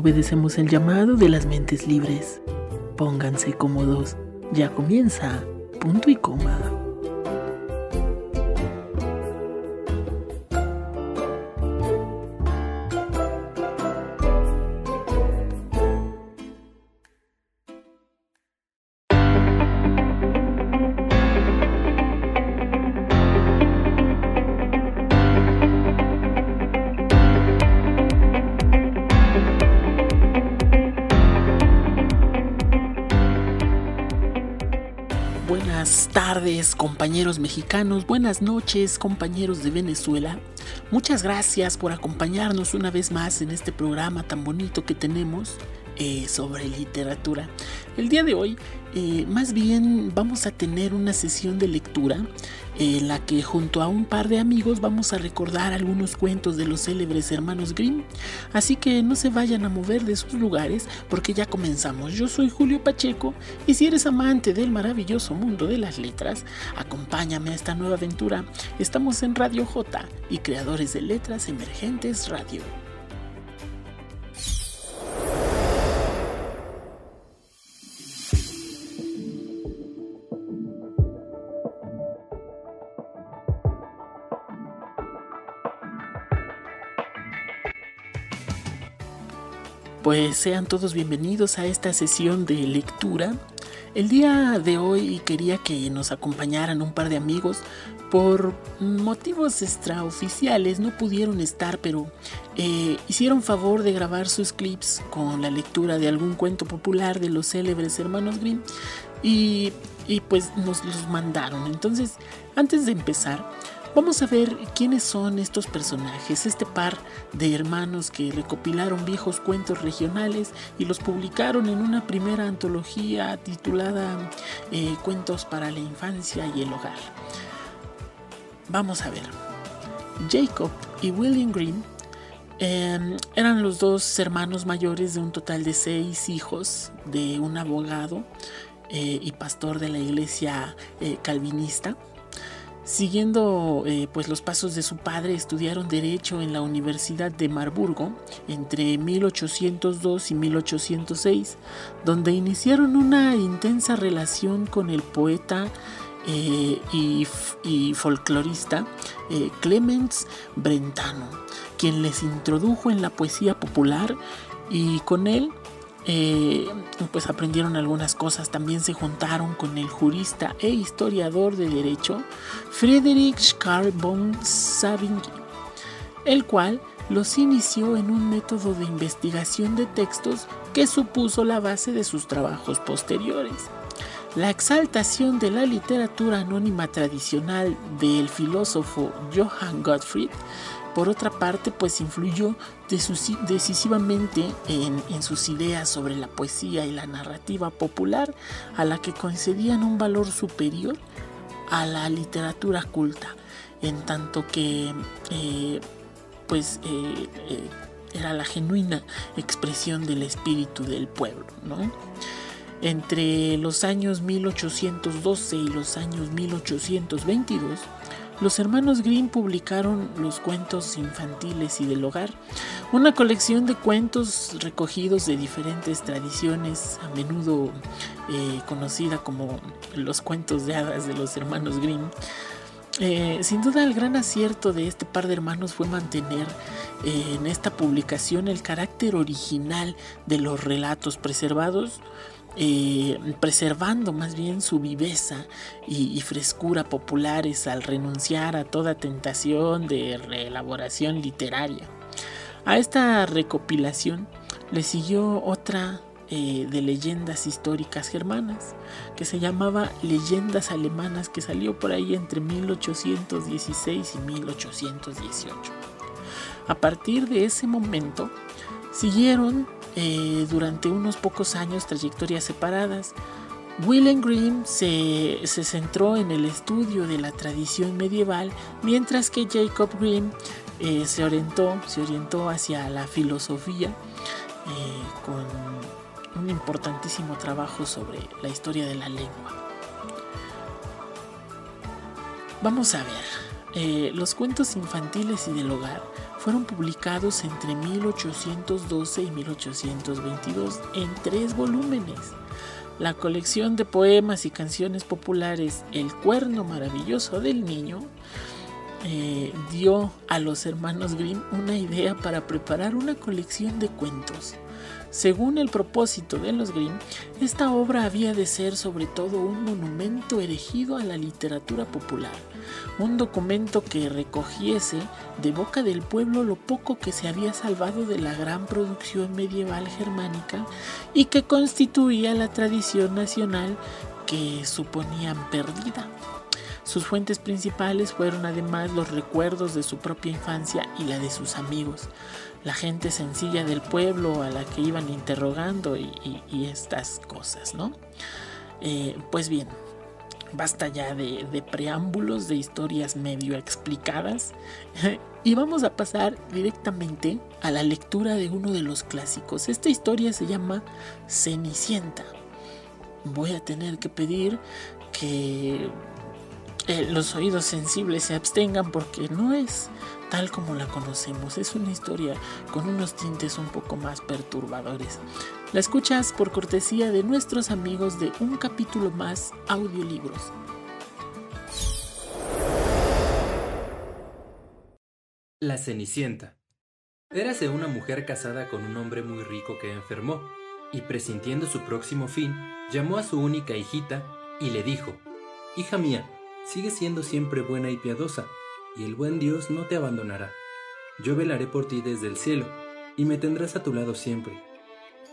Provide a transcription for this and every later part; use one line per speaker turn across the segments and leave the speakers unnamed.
Obedecemos el llamado de las mentes libres. Pónganse cómodos. Ya comienza. Punto y coma. Mexicanos, buenas noches compañeros de Venezuela. Muchas gracias por acompañarnos una vez más en este programa tan bonito que tenemos eh, sobre literatura. El día de hoy, eh, más bien vamos a tener una sesión de lectura en la que junto a un par de amigos vamos a recordar algunos cuentos de los célebres hermanos Grimm. Así que no se vayan a mover de sus lugares porque ya comenzamos. Yo soy Julio Pacheco y si eres amante del maravilloso mundo de las letras, acompáñame a esta nueva aventura. Estamos en Radio J y creadores de letras emergentes radio. Pues sean todos bienvenidos a esta sesión de lectura. El día de hoy quería que nos acompañaran un par de amigos. Por motivos extraoficiales no pudieron estar, pero eh, hicieron favor de grabar sus clips con la lectura de algún cuento popular de los célebres hermanos Grimm y, y pues nos los mandaron. Entonces, antes de empezar, Vamos a ver quiénes son estos personajes, este par de hermanos que recopilaron viejos cuentos regionales y los publicaron en una primera antología titulada eh, Cuentos para la Infancia y el Hogar. Vamos a ver. Jacob y William Green em, eran los dos hermanos mayores de un total de seis hijos de un abogado eh, y pastor de la iglesia eh, calvinista. Siguiendo eh, pues los pasos de su padre, estudiaron derecho en la Universidad de Marburgo entre 1802 y 1806, donde iniciaron una intensa relación con el poeta eh, y, folclorista eh, Clemens Brentano, quien les introdujo en la poesía popular y con él eh, pues aprendieron algunas cosas. También se juntaron con el jurista e historiador de derecho Friedrich Karl von Savigny, el cual los inició en un método de investigación de textos que supuso la base de sus trabajos posteriores. La exaltación de la literatura anónima tradicional del filósofo Johann Gottfried por otra parte, pues influyó decisivamente en, sus ideas sobre la poesía y la narrativa popular, a la que concedían un valor superior a la literatura culta, en tanto que eh, pues eh, eh, era la genuina expresión del espíritu del pueblo, Entre los años 1812 y los años 1822, los hermanos Grimm publicaron los cuentos infantiles y del hogar, una colección de cuentos recogidos de diferentes tradiciones, a menudo eh, conocida como los cuentos de hadas de los hermanos Grimm. Eh, sin duda el gran acierto de este par de hermanos fue mantener eh, en esta publicación el carácter original de los relatos preservados eh, preservando más bien su viveza y, frescura populares al renunciar a toda tentación de reelaboración literaria. A esta recopilación le siguió otra eh, de leyendas históricas germanas que se llamaba Leyendas Alemanas que salió por ahí entre 1816 y 1818. A partir de ese momento siguieron eh, durante unos pocos años trayectorias separadas. William Grimm se, centró en el estudio de la tradición medieval, mientras que Jacob Grimm eh, se, orientó, se orientó hacia la filosofía eh, con un importantísimo trabajo sobre la historia de la lengua. Vamos a ver, los cuentos infantiles y del hogar fueron publicados entre 1812 y 1822 en tres volúmenes. La colección de poemas y canciones populares El cuerno maravilloso del niño eh, dio a los hermanos Grimm una idea para preparar una colección de cuentos. Según el propósito de los Grimm, esta obra había de ser sobre todo un monumento erigido a la literatura popular, un documento que recogiese de boca del pueblo lo poco que se había salvado de la gran producción medieval germánica y que constituía la tradición nacional que suponían perdida. Sus fuentes principales fueron además los recuerdos de su propia infancia y la de sus amigos, la gente sencilla del pueblo a la que iban interrogando y, estas cosas, ¿no? Eh, pues bien, basta ya de, preámbulos, de historias medio explicadas y vamos a pasar directamente a la lectura de uno de los clásicos. Esta historia se llama Cenicienta. Voy a tener que pedir que eh, los oídos sensibles se abstengan porque no es tal como la conocemos. Es una historia con unos tintes un poco más perturbadores. La escuchas por cortesía de nuestros amigos de Un capítulo más audiolibros.
La Cenicienta. Érase una mujer casada con un hombre muy rico que enfermó, y presintiendo su próximo fin, llamó a su única hijita y le dijo, Hija mía, sigue siendo siempre buena y piadosa, y el buen Dios no te abandonará. Yo velaré por ti desde el cielo, y me tendrás a tu lado siempre.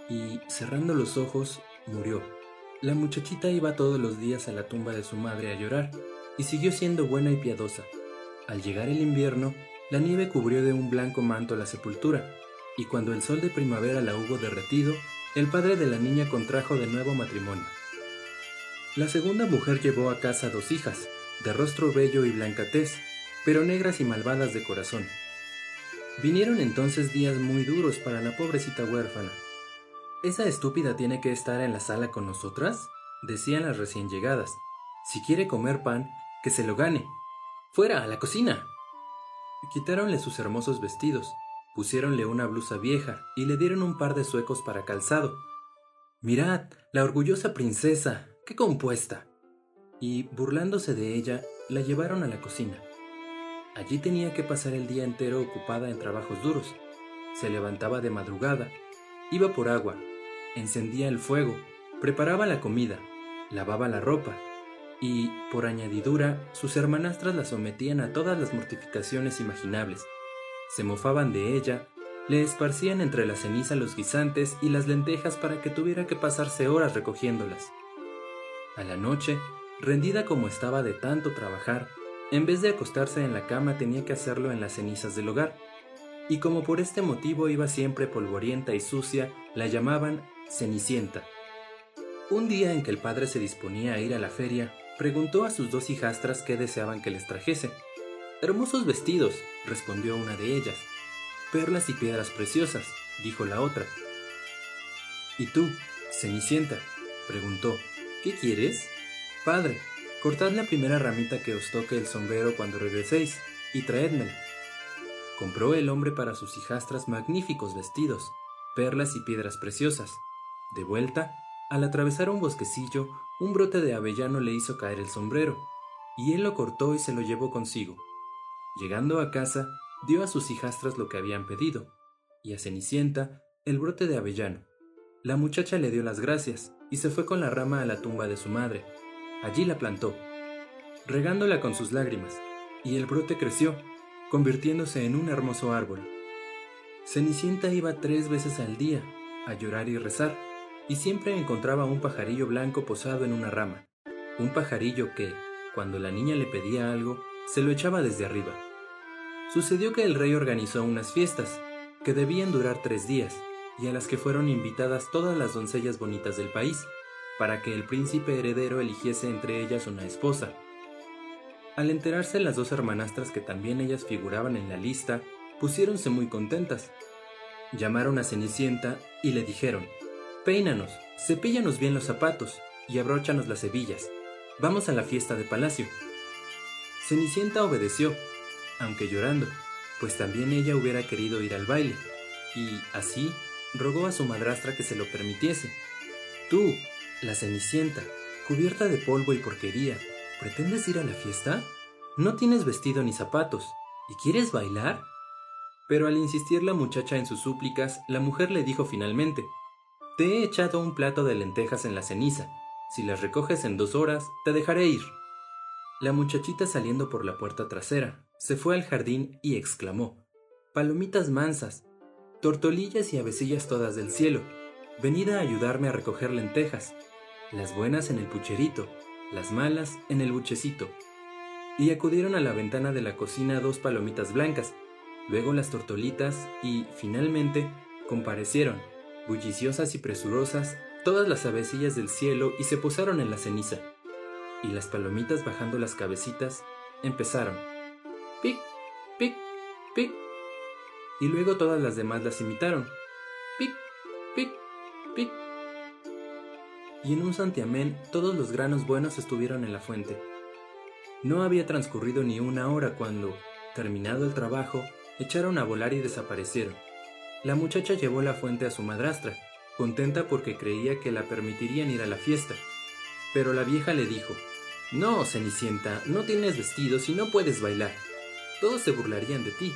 Y, cerrando los ojos, murió. La muchachita iba todos los días a la tumba de su madre a llorar, y siguió siendo buena y piadosa. Al llegar el invierno, la nieve cubrió de un blanco manto la sepultura, y cuando el sol de primavera la hubo derretido, el padre de la niña contrajo de nuevo matrimonio. La segunda mujer llevó a casa dos hijas, de rostro bello y blanca tez, pero negras y malvadas de corazón. Vinieron entonces días muy duros para la pobrecita huérfana. ¿Esa estúpida tiene que estar en la sala con nosotras? decían las recién llegadas. Si quiere comer pan, que se lo gane. ¡Fuera, a la cocina! Quitáronle sus hermosos vestidos, pusiéronle una blusa vieja y le dieron un par de suecos para calzado. Mirad, la orgullosa princesa, qué compuesta y, burlándose de ella, la llevaron a la cocina. Allí tenía que pasar el día entero ocupada en trabajos duros. Se levantaba de madrugada, iba por agua, encendía el fuego, preparaba la comida, lavaba la ropa, y, por añadidura, sus hermanastras la sometían a todas las mortificaciones imaginables. Se mofaban de ella, le esparcían entre la ceniza los guisantes y las lentejas para que tuviera que pasarse horas recogiéndolas. A la noche, Rendida como estaba de tanto trabajar, en vez de acostarse en la cama tenía que hacerlo en las cenizas del hogar, y como por este motivo iba siempre polvorienta y sucia, la llamaban Cenicienta. Un día en que el padre se disponía a ir a la feria, preguntó a sus dos hijastras qué deseaban que les trajese. Hermosos vestidos, respondió una de ellas. Perlas y piedras preciosas, dijo la otra. ¿Y tú, Cenicienta? preguntó. ¿Qué quieres? Padre, cortad la primera ramita que os toque el sombrero cuando regreséis, y traédmela. Compró el hombre para sus hijastras magníficos vestidos, perlas y piedras preciosas. De vuelta, al atravesar un bosquecillo, un brote de avellano le hizo caer el sombrero, y él lo cortó y se lo llevó consigo. Llegando a casa, dio a sus hijastras lo que habían pedido, y a Cenicienta el brote de avellano. La muchacha le dio las gracias y se fue con la rama a la tumba de su madre, Allí la plantó, regándola con sus lágrimas, y el brote creció, convirtiéndose en un hermoso árbol. Cenicienta iba tres veces al día a llorar y rezar, y siempre encontraba un pajarillo blanco posado en una rama, un pajarillo que, cuando la niña le pedía algo, se lo echaba desde arriba. Sucedió que el rey organizó unas fiestas, que debían durar tres días, y a las que fueron invitadas todas las doncellas bonitas del país, para que el príncipe heredero eligiese entre ellas una esposa. Al enterarse las dos hermanastras que también ellas figuraban en la lista, pusiéronse muy contentas. Llamaron a Cenicienta y le dijeron, Peínanos, cepíllanos bien los zapatos y abróchanos las hebillas. Vamos a la fiesta de palacio. Cenicienta obedeció, aunque llorando, pues también ella hubiera querido ir al baile, y así rogó a su madrastra que se lo permitiese. Tú, la Cenicienta, cubierta de polvo y porquería, ¿pretendes ir a la fiesta? No tienes vestido ni zapatos, ¿y quieres bailar? Pero al insistir la muchacha en sus súplicas, la mujer le dijo finalmente, Te he echado un plato de lentejas en la ceniza, si las recoges en dos horas, te dejaré ir. La muchachita saliendo por la puerta trasera, se fue al jardín y exclamó, Palomitas mansas, tortolillas y avecillas todas del cielo, venid a ayudarme a recoger lentejas, las buenas en el pucherito, las malas en el buchecito. Y acudieron a la ventana de la cocina dos palomitas blancas, luego las tortolitas y, finalmente, comparecieron, bulliciosas y presurosas, todas las avecillas del cielo y se posaron en la ceniza. Y las palomitas bajando las cabecitas empezaron. Pic, pic, pic. Y luego todas las demás las imitaron. Pic, pic, pic. Y en un santiamén todos los granos buenos estuvieron en la fuente. No había transcurrido ni una hora cuando, terminado el trabajo, echaron a volar y desaparecieron. La muchacha llevó la fuente a su madrastra, contenta porque creía que la permitirían ir a la fiesta. Pero la vieja le dijo, No, Cenicienta, no tienes vestidos y no puedes bailar. Todos se burlarían de ti.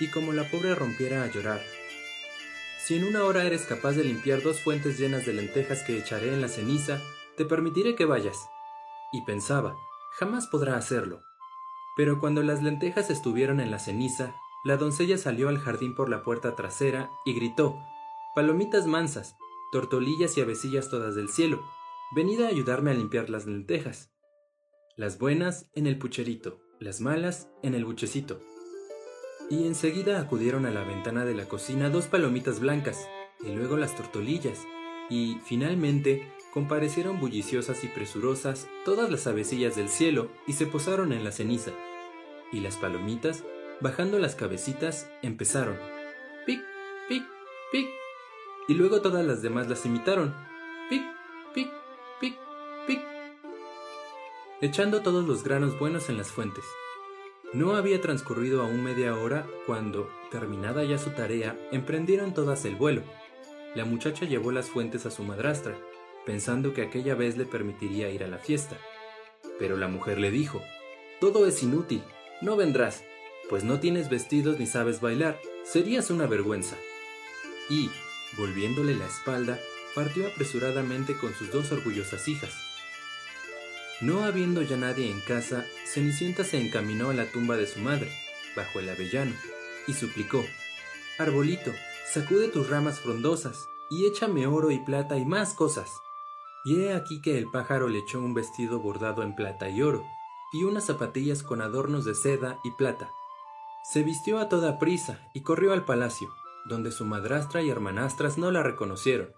Y como la pobre rompiera a llorar, si en una hora eres capaz de limpiar dos fuentes llenas de lentejas que echaré en la ceniza, te permitiré que vayas. Y pensaba, jamás podrá hacerlo. Pero cuando las lentejas estuvieron en la ceniza, la doncella salió al jardín por la puerta trasera y gritó, Palomitas mansas, tortolillas y avecillas todas del cielo, venid a ayudarme a limpiar las lentejas. Las buenas en el pucherito, las malas en el buchecito. Y enseguida acudieron a la ventana de la cocina dos palomitas blancas, y luego las tortolillas, y finalmente comparecieron bulliciosas y presurosas todas las avecillas del cielo y se posaron en la ceniza. Y las palomitas, bajando las cabecitas, empezaron. Pic, pic, pic, y luego todas las demás las imitaron. Pic, pic, pic, pic. Echando todos los granos buenos en las fuentes. No había transcurrido aún media hora cuando, terminada ya su tarea, emprendieron todas el vuelo. La muchacha llevó las fuentes a su madrastra, pensando que aquella vez le permitiría ir a la fiesta. Pero la mujer le dijo, Todo es inútil, no vendrás, pues no tienes vestidos ni sabes bailar, serías una vergüenza. Y, Volviéndole la espalda, partió apresuradamente con sus dos orgullosas hijas. No habiendo ya nadie en casa, Cenicienta se encaminó a la tumba de su madre, bajo el avellano, y suplicó, Arbolito, sacude tus ramas frondosas, y échame oro y plata y más cosas. Y he aquí que el pájaro le echó un vestido bordado en plata y oro, y unas zapatillas con adornos de seda y plata. Se vistió a toda prisa y corrió al palacio donde su madrastra y hermanastras no la reconocieron,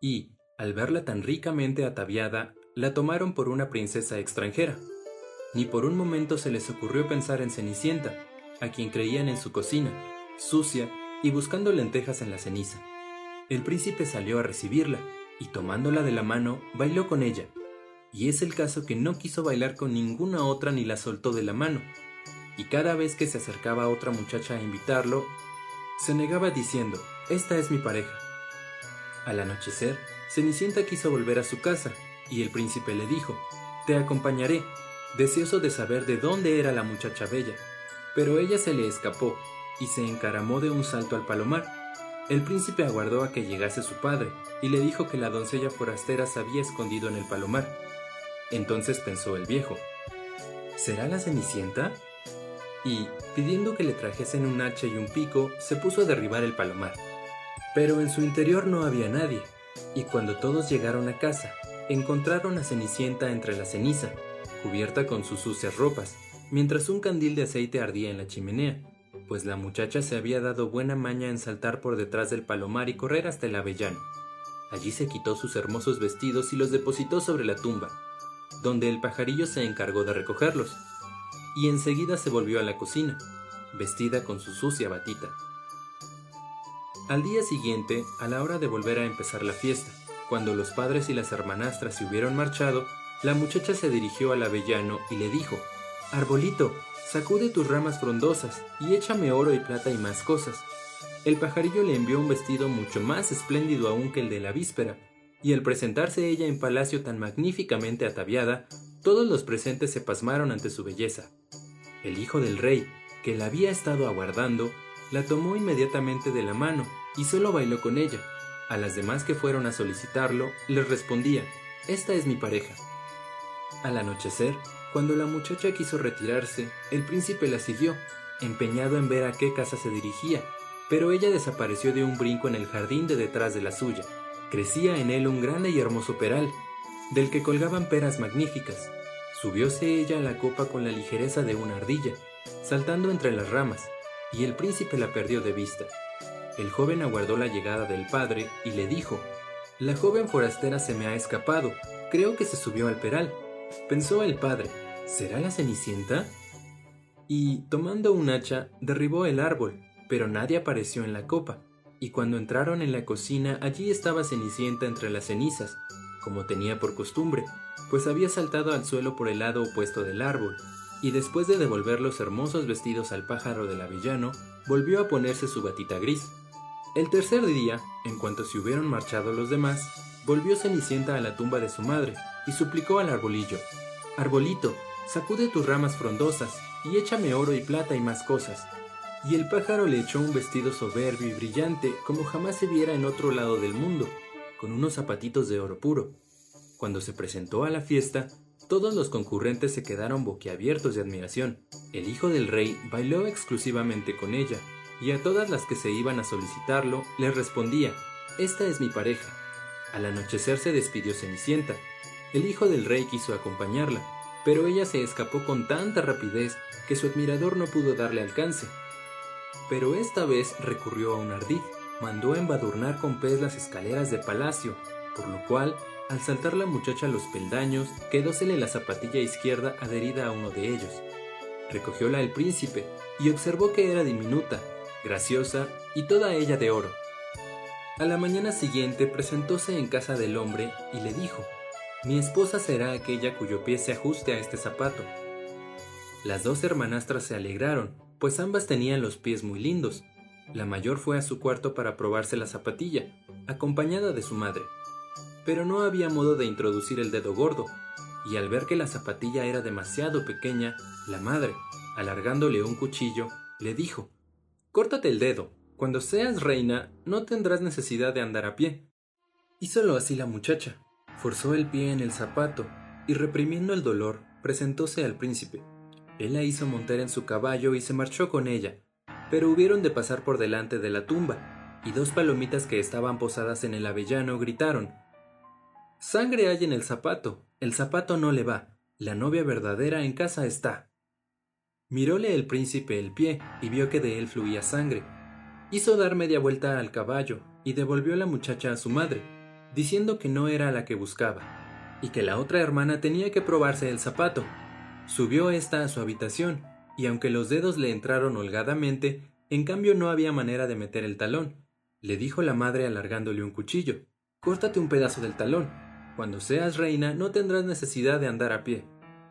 y, al verla tan ricamente ataviada, la tomaron por una princesa extranjera. Ni por un momento se les ocurrió pensar en Cenicienta, a quien creían en su cocina, sucia y buscando lentejas en la ceniza. El príncipe salió a recibirla, y tomándola de la mano, bailó con ella. Y es el caso que no quiso bailar con ninguna otra ni la soltó de la mano. Y cada vez que se acercaba a otra muchacha a invitarlo, se negaba diciendo, Esta es mi pareja. Al anochecer, Cenicienta quiso volver a su casa, y el príncipe le dijo, Te acompañaré, deseoso de saber de dónde era la muchacha bella. Pero ella se le escapó, y se encaramó de un salto al palomar. El príncipe aguardó a que llegase su padre, y le dijo que la doncella forastera se había escondido en el palomar. Entonces pensó el viejo, ¿Será la Cenicienta? y, pidiendo que le trajesen un hacha y un pico, se puso a derribar el palomar. Pero en su interior no había nadie, y cuando todos llegaron a casa, encontraron a Cenicienta entre la ceniza, cubierta con sus sucias ropas, mientras un candil de aceite ardía en la chimenea, pues la muchacha se había dado buena maña en saltar por detrás del palomar y correr hasta el avellano. Allí se quitó sus hermosos vestidos y los depositó sobre la tumba, donde el pajarillo se encargó de recogerlos, y enseguida se volvió a la cocina, vestida con su sucia batita. Al día siguiente, a la hora de volver a empezar la fiesta, cuando los padres y las hermanastras se hubieron marchado, la muchacha se dirigió al avellano y le dijo, Arbolito, sacude tus ramas frondosas y échame oro y plata y más cosas. El pajarillo le envió un vestido mucho más espléndido aún que el de la víspera, y al presentarse ella en palacio tan magníficamente ataviada, todos los presentes se pasmaron ante su belleza. El hijo del rey, que la había estado aguardando, la tomó inmediatamente de la mano y solo bailó con ella. A las demás que fueron a solicitarlo, les respondía, Esta es mi pareja. Al anochecer, cuando la muchacha quiso retirarse, el príncipe la siguió, empeñado en ver a qué casa se dirigía, pero ella desapareció de un brinco en el jardín de detrás de la suya. Crecía en él un grande y hermoso peral, del que colgaban peras magníficas. Subióse ella a la copa con la ligereza de una ardilla, saltando entre las ramas, y el príncipe la perdió de vista. El joven aguardó la llegada del padre y le dijo, La joven forastera se me ha escapado, creo que se subió al peral. Pensó el padre, ¿será la Cenicienta? Y, tomando un hacha, derribó el árbol, pero nadie apareció en la copa y cuando entraron en la cocina allí estaba Cenicienta entre las cenizas, como tenía por costumbre, pues había saltado al suelo por el lado opuesto del árbol, y después de devolver los hermosos vestidos al pájaro del avellano, volvió a ponerse su batita gris. El tercer día, en cuanto se hubieron marchado los demás, volvió Cenicienta a la tumba de su madre y suplicó al arbolillo, Arbolito, sacude tus ramas frondosas y échame oro y plata y más cosas, y el pájaro le echó un vestido soberbio y brillante como jamás se viera en otro lado del mundo, con unos zapatitos de oro puro. Cuando se presentó a la fiesta, todos los concurrentes se quedaron boquiabiertos de admiración. El hijo del rey bailó exclusivamente con ella, y a todas las que se iban a solicitarlo les respondía, Esta es mi pareja. Al anochecer se despidió Cenicienta. El hijo del rey quiso acompañarla, pero ella se escapó con tanta rapidez que su admirador no pudo darle alcance pero esta vez recurrió a un ardid. Mandó embadurnar con pez las escaleras de palacio, por lo cual, al saltar la muchacha los peldaños, quedósele la zapatilla izquierda adherida a uno de ellos. Recogióla el príncipe y observó que era diminuta, graciosa y toda ella de oro. A la mañana siguiente presentóse en casa del hombre y le dijo, Mi esposa será aquella cuyo pie se ajuste a este zapato. Las dos hermanastras se alegraron pues ambas tenían los pies muy lindos. La mayor fue a su cuarto para probarse la zapatilla, acompañada de su madre. Pero no había modo de introducir el dedo gordo, y al ver que la zapatilla era demasiado pequeña, la madre, alargándole un cuchillo, le dijo Córtate el dedo. Cuando seas reina, no tendrás necesidad de andar a pie. Hízolo así la muchacha. Forzó el pie en el zapato y reprimiendo el dolor, presentóse al príncipe. Él la hizo montar en su caballo y se marchó con ella, pero hubieron de pasar por delante de la tumba, y dos palomitas que estaban posadas en el avellano gritaron Sangre hay en el zapato, el zapato no le va, la novia verdadera en casa está. Miróle el príncipe el pie y vio que de él fluía sangre. Hizo dar media vuelta al caballo y devolvió la muchacha a su madre, diciendo que no era la que buscaba, y que la otra hermana tenía que probarse el zapato, Subió ésta a su habitación, y aunque los dedos le entraron holgadamente, en cambio no había manera de meter el talón. Le dijo la madre alargándole un cuchillo. Córtate un pedazo del talón. Cuando seas reina no tendrás necesidad de andar a pie.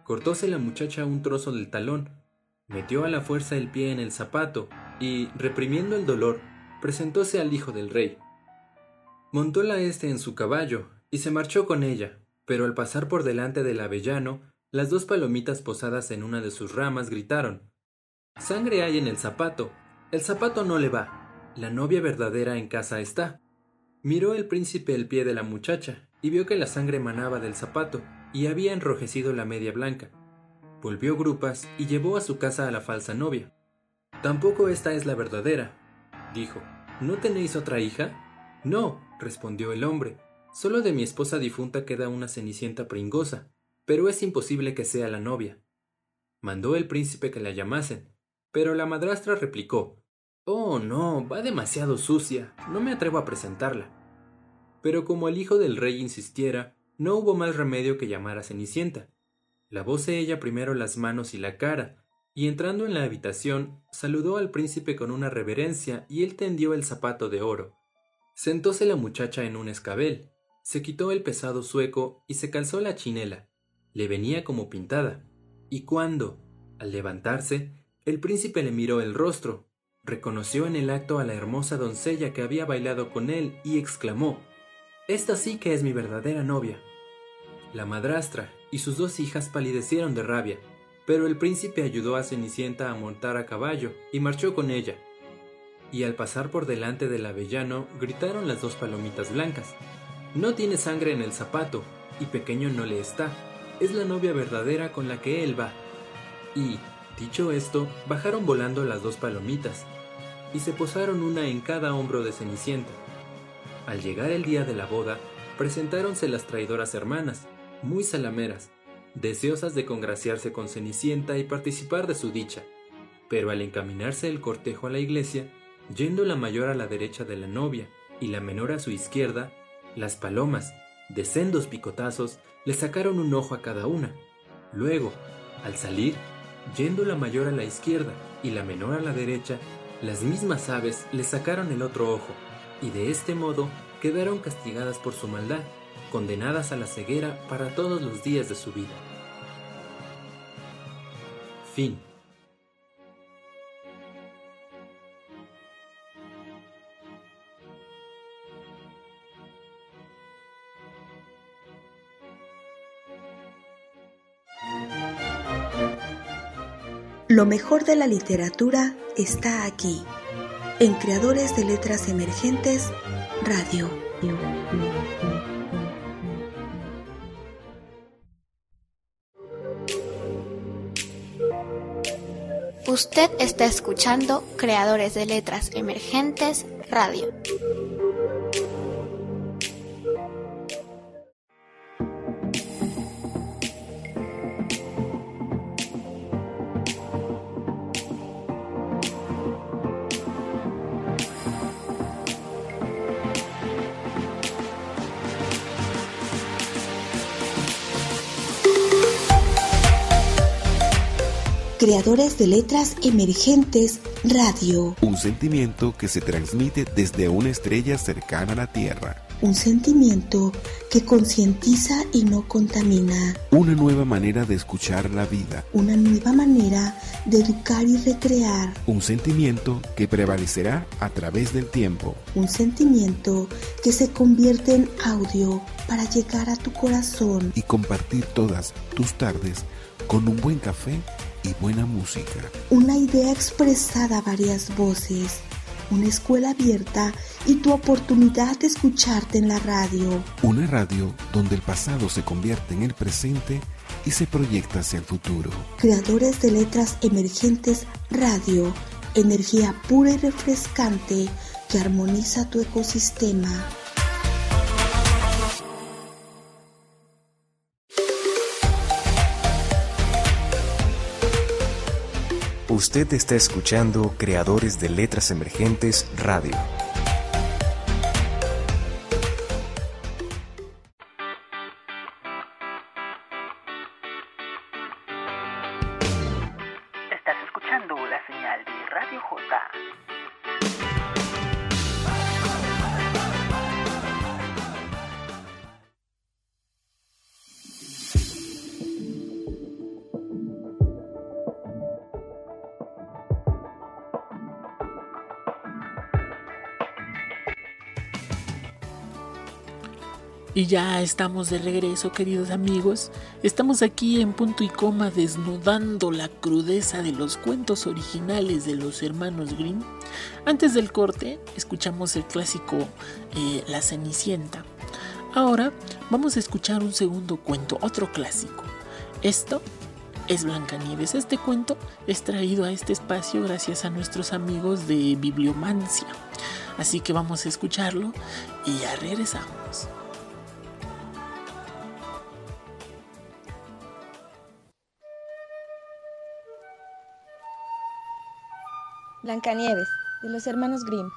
Cortóse la muchacha un trozo del talón, metió a la fuerza el pie en el zapato y, reprimiendo el dolor, presentóse al hijo del rey. Montóla éste en su caballo y se marchó con ella, pero al pasar por delante del avellano las dos palomitas posadas en una de sus ramas gritaron Sangre hay en el zapato. El zapato no le va. La novia verdadera en casa está. Miró el príncipe el pie de la muchacha y vio que la sangre manaba del zapato y había enrojecido la media blanca. Volvió grupas y llevó a su casa a la falsa novia. Tampoco esta es la verdadera, dijo. ¿No tenéis otra hija? No, respondió el hombre. Solo de mi esposa difunta queda una cenicienta pringosa, pero es imposible que sea la novia. Mandó el príncipe que la llamasen, pero la madrastra replicó Oh, no, va demasiado sucia, no me atrevo a presentarla. Pero como el hijo del rey insistiera, no hubo más remedio que llamar a Cenicienta. Lavóse ella primero las manos y la cara, y entrando en la habitación, saludó al príncipe con una reverencia y él tendió el zapato de oro. Sentóse la muchacha en un escabel, se quitó el pesado sueco y se calzó la chinela le venía como pintada, y cuando, Al levantarse, el príncipe le miró el rostro, reconoció en el acto a la hermosa doncella que había bailado con él y exclamó, Esta sí que es mi verdadera novia. La madrastra y sus dos hijas palidecieron de rabia, pero el príncipe ayudó a Cenicienta a montar a caballo y marchó con ella. Y al pasar por delante del avellano gritaron las dos palomitas blancas, No tiene sangre en el zapato, y pequeño no le está, es la novia verdadera con la que él va. Y, Dicho esto, bajaron volando las dos palomitas y se posaron una en cada hombro de Cenicienta. Al llegar el día de la boda, presentáronse las traidoras hermanas, muy salameras, deseosas de congraciarse con Cenicienta y participar de su dicha. Pero al encaminarse el cortejo a la iglesia, yendo la mayor a la derecha de la novia y la menor a su izquierda, las palomas, de sendos picotazos, le sacaron un ojo a cada una. Luego, al salir, Yendo la mayor a la izquierda y la menor a la derecha, las mismas aves le sacaron el otro ojo, y de este modo quedaron castigadas por su maldad, condenadas a la ceguera para todos los días de su vida. Fin.
Lo mejor de la literatura está aquí, en Creadores de Letras Emergentes Radio.
Usted está escuchando Creadores de Letras Emergentes Radio.
Creadores de Letras Emergentes Radio.
Un sentimiento que se transmite desde una estrella cercana a la Tierra.
Un sentimiento que concientiza y no contamina.
Una nueva manera de escuchar la vida.
Una nueva manera de educar y recrear.
Un sentimiento que prevalecerá a través del tiempo.
Un sentimiento que se convierte en audio para llegar a tu corazón.
Y compartir todas tus tardes con un buen café y buena música.
Una idea expresada a varias voces, una escuela abierta y tu oportunidad de escucharte en la radio.
Una radio donde el pasado se convierte en el presente y se proyecta hacia el futuro.
Creadores de letras emergentes radio, energía pura y refrescante que armoniza tu ecosistema.
Usted está escuchando Creadores de Letras Emergentes Radio.
Y ya estamos de regreso, queridos amigos. Estamos aquí en punto y coma desnudando la crudeza de los cuentos originales de los hermanos Grimm. Antes del corte, escuchamos el clásico eh, La Cenicienta. Ahora vamos a escuchar un segundo cuento, otro clásico. Esto es Blancanieves. Este cuento es traído a este espacio gracias a nuestros amigos de Bibliomancia. Así que vamos a escucharlo y ya regresamos.
Blancanieves, de los hermanos Grimm.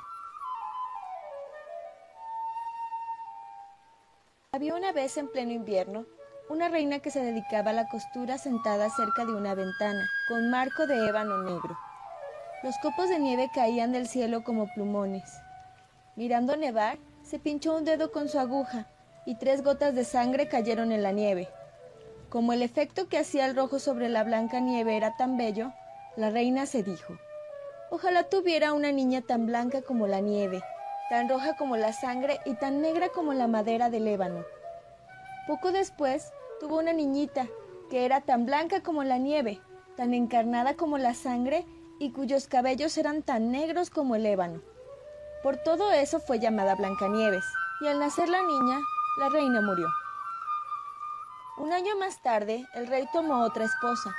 Había una vez en pleno invierno una reina que se dedicaba a la costura sentada cerca de una ventana, con marco de ébano negro. Los copos de nieve caían del cielo como plumones. Mirando nevar, se pinchó un dedo con su aguja y tres gotas de sangre cayeron en la nieve. Como el efecto que hacía el rojo sobre la blanca nieve era tan bello, la reina se dijo, Ojalá tuviera una niña tan blanca como la nieve, tan roja como la sangre y tan negra como la madera del ébano. Poco después tuvo una niñita que era tan blanca como la nieve, tan encarnada como la sangre y cuyos cabellos eran tan negros como el ébano. Por todo eso fue llamada Blancanieves, y al nacer la niña, la reina murió. Un año más tarde, el rey tomó otra esposa.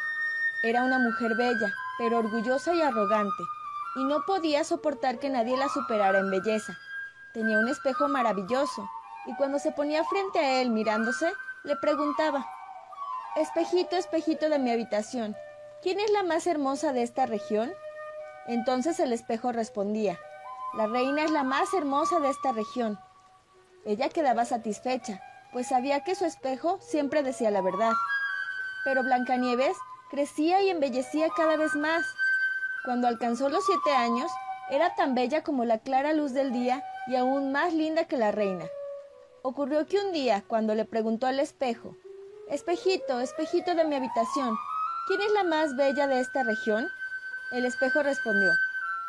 Era una mujer bella, pero orgullosa y arrogante, y no podía soportar que nadie la superara en belleza. Tenía un espejo maravilloso, y cuando se ponía frente a él mirándose, le preguntaba, Espejito, espejito de mi habitación, ¿quién es la más hermosa de esta región? Entonces el espejo respondía, La reina es la más hermosa de esta región. Ella quedaba satisfecha, pues sabía que su espejo siempre decía la verdad. Pero Blancanieves crecía y embellecía cada vez más, cuando alcanzó los siete años, era tan bella como la clara luz del día y aún más linda que la reina. Ocurrió que un día, cuando le preguntó al espejo, Espejito, espejito de mi habitación, ¿quién es la más bella de esta región? El espejo respondió,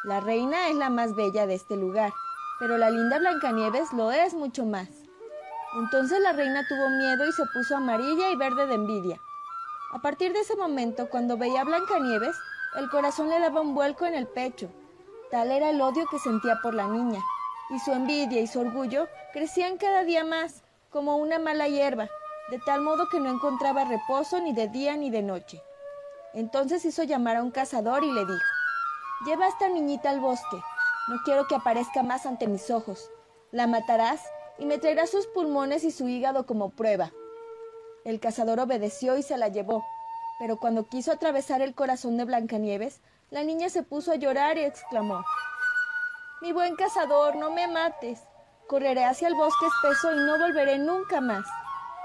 La reina es la más bella de este lugar, pero la linda Blancanieves lo es mucho más. Entonces la reina tuvo miedo y se puso amarilla y verde de envidia. A partir de ese momento, cuando veía a Blancanieves, el corazón le daba un vuelco en el pecho. Tal era el odio que sentía por la niña, y su envidia y su orgullo crecían cada día más, como una mala hierba, de tal modo que no encontraba reposo ni de día ni de noche. Entonces hizo llamar a un cazador y le dijo, Lleva a esta niñita al bosque, no quiero que aparezca más ante mis ojos. La matarás y me traerás sus pulmones y su hígado como prueba. El cazador obedeció y se la llevó, pero cuando quiso atravesar el corazón de Blancanieves, la niña se puso a llorar y exclamó Mi buen cazador, no me mates. Correré hacia el bosque espeso y no volveré nunca más.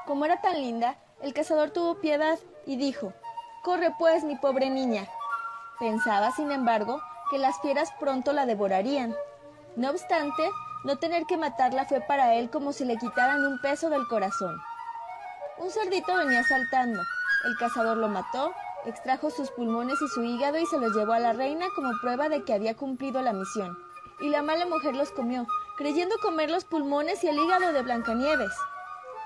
Como era tan linda, el cazador tuvo piedad y dijo Corre pues, mi pobre niña. Pensaba, sin embargo, que las fieras pronto la devorarían. No obstante, no tener que matarla fue para él como si le quitaran un peso del corazón. Un cerdito venía saltando, el cazador lo mató, extrajo sus pulmones y su hígado y se los llevó a la reina como prueba de que había cumplido la misión. Y la mala mujer los comió, creyendo comer los pulmones y el hígado de Blancanieves.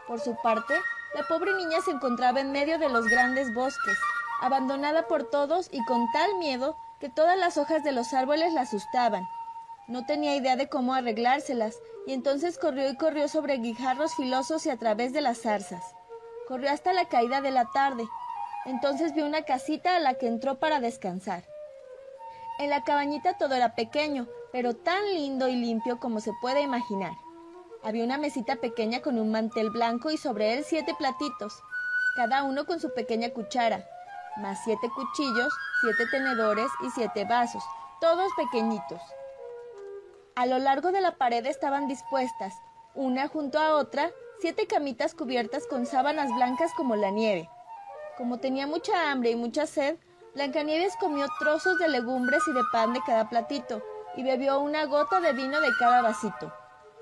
Por su parte, la pobre niña se encontraba en medio de los grandes bosques, abandonada por todos y con tal miedo que todas las hojas de los árboles la asustaban. No tenía idea de cómo arreglárselas, y entonces corrió y corrió sobre guijarros filosos y a través de las zarzas. Corrió hasta la caída de la tarde. Entonces vio una casita a la que entró para descansar. En la cabañita todo era pequeño, pero tan lindo y limpio como se puede imaginar. Había una mesita pequeña con un mantel blanco y sobre él siete platitos, cada uno con su pequeña cuchara, más siete cuchillos, siete tenedores y siete vasos, todos pequeñitos. A lo largo de la pared estaban dispuestas, una junto a otra, siete camitas cubiertas con sábanas blancas como la nieve. Como tenía mucha hambre y mucha sed, Blancanieves comió trozos de legumbres y de pan de cada platito y bebió una gota de vino de cada vasito.